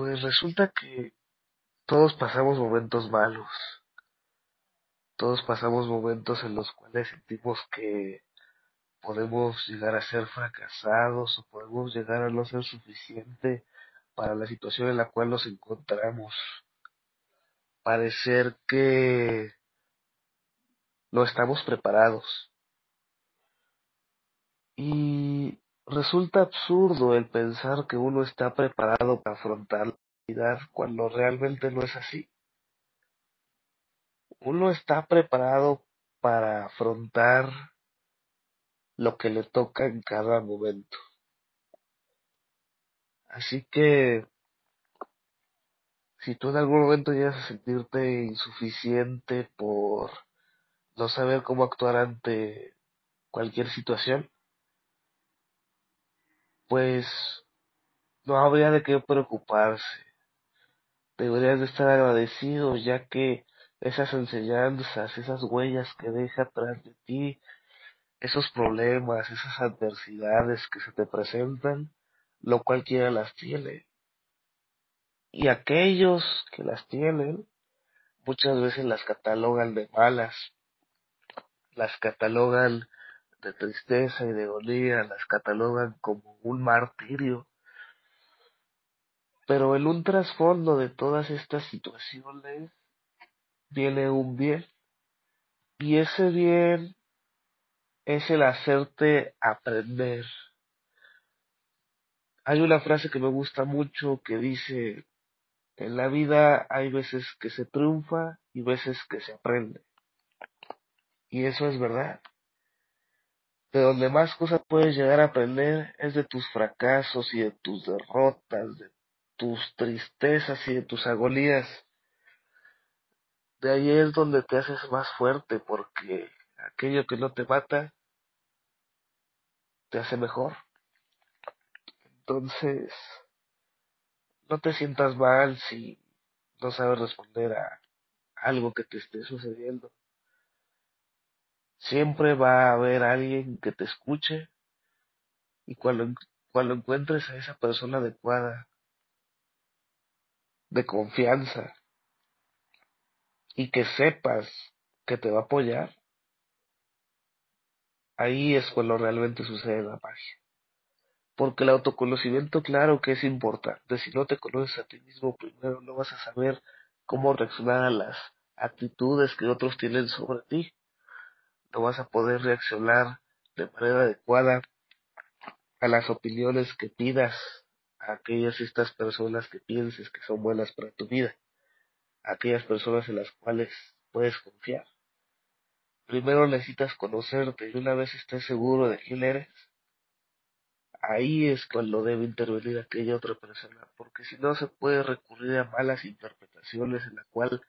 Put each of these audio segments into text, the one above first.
Pues resulta que todos pasamos momentos malos. Todos pasamos momentos en los cuales sentimos que podemos llegar a ser fracasados o podemos llegar a no ser suficiente para la situación en la cual nos encontramos. Parecer que no estamos preparados. Y resulta absurdo el pensar que uno está preparado para afrontar la vida cuando realmente no es así. Uno está preparado para afrontar lo que le toca en cada momento. Así que si tú en algún momento llegas a sentirte insuficiente por no saber cómo actuar ante cualquier situación, pues no habría de qué preocuparse. Deberías de estar agradecido ya que esas enseñanzas, esas huellas que deja atrás de ti, esos problemas, esas adversidades que se te presentan, lo cualquiera las tiene. Y aquellos que las tienen, muchas veces las catalogan de malas, las catalogan de tristeza y de agonía, las catalogan como un martirio. Pero en un trasfondo de todas estas situaciones viene un bien. Y ese bien es el hacerte aprender. Hay una frase que me gusta mucho que dice, en la vida hay veces que se triunfa y veces que se aprende. Y eso es verdad. De donde más cosas puedes llegar a aprender es de tus fracasos y de tus derrotas, de tus tristezas y de tus agonías. De ahí es donde te haces más fuerte porque aquello que no te mata te hace mejor. Entonces, no te sientas mal si no sabes responder a algo que te esté sucediendo. Siempre va a haber alguien que te escuche y cuando, cuando encuentres a esa persona adecuada, de confianza, y que sepas que te va a apoyar, ahí es cuando realmente sucede la magia. Porque el autoconocimiento, claro que es importante. Si no te conoces a ti mismo primero, no vas a saber cómo reaccionar a las actitudes que otros tienen sobre ti. No vas a poder reaccionar de manera adecuada a las opiniones que pidas a aquellas estas personas que pienses que son buenas para tu vida, aquellas personas en las cuales puedes confiar. Primero necesitas conocerte y una vez estés seguro de quién eres, ahí es cuando debe intervenir aquella otra persona, porque si no se puede recurrir a malas interpretaciones en la cual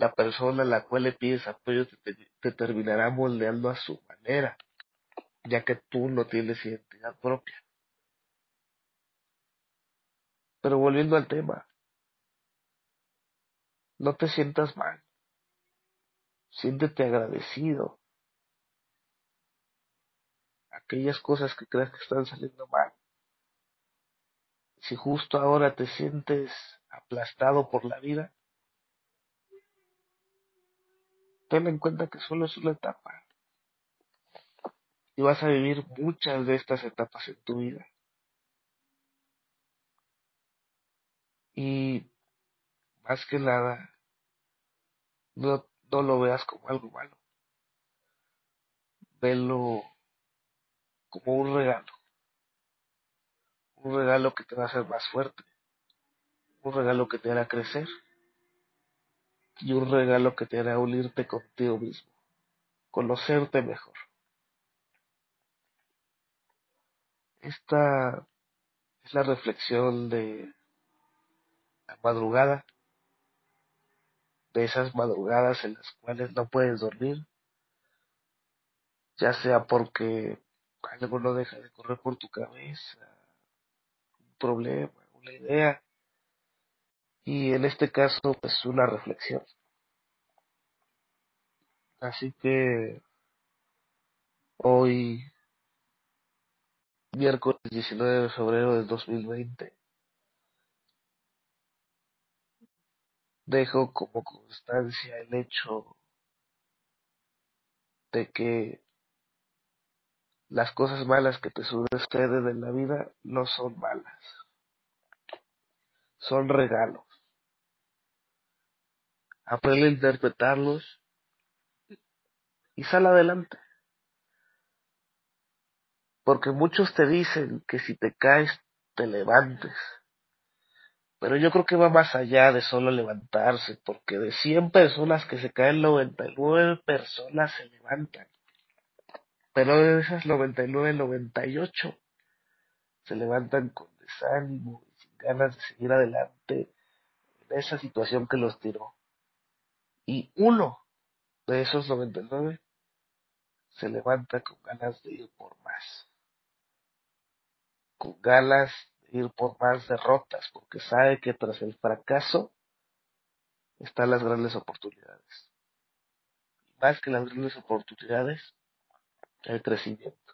la persona a la cual le pides apoyo te, te terminará moldeando a su manera, ya que tú no tienes identidad propia. Pero volviendo al tema, no te sientas mal, siéntete agradecido, aquellas cosas que creas que están saliendo mal. Si justo ahora te sientes aplastado por la vida, ten en cuenta que solo es una etapa. Y vas a vivir muchas de estas etapas en tu vida. Y más que nada, no, no lo veas como algo malo. Velo como un regalo. Un regalo que te va a hacer más fuerte. Un regalo que te hará crecer. Y un regalo que te hará unirte contigo mismo. Conocerte mejor. Esta es la reflexión de la madrugada. De esas madrugadas en las cuales no puedes dormir. Ya sea porque algo no deja de correr por tu cabeza, un problema, una idea, y en este caso pues una reflexión. Así que hoy, miércoles 19 de febrero del 2020, dejo como constancia el hecho de que las cosas malas que te suceden en la vida no son malas, son regalos. Aprende a interpretarlos y sal adelante. Porque muchos te dicen que si te caes, te levantes. Pero yo creo que va más allá de solo levantarse, porque de 100 personas que se caen, 99 personas se levantan. Pero de esas 99, 98 se levantan con desánimo y sin ganas de seguir adelante en esa situación que los tiró. Y uno de esos 99 se levanta con ganas de ir por más. Con ganas de ir por más derrotas, porque sabe que tras el fracaso están las grandes oportunidades. Y más que las grandes oportunidades, el crecimiento.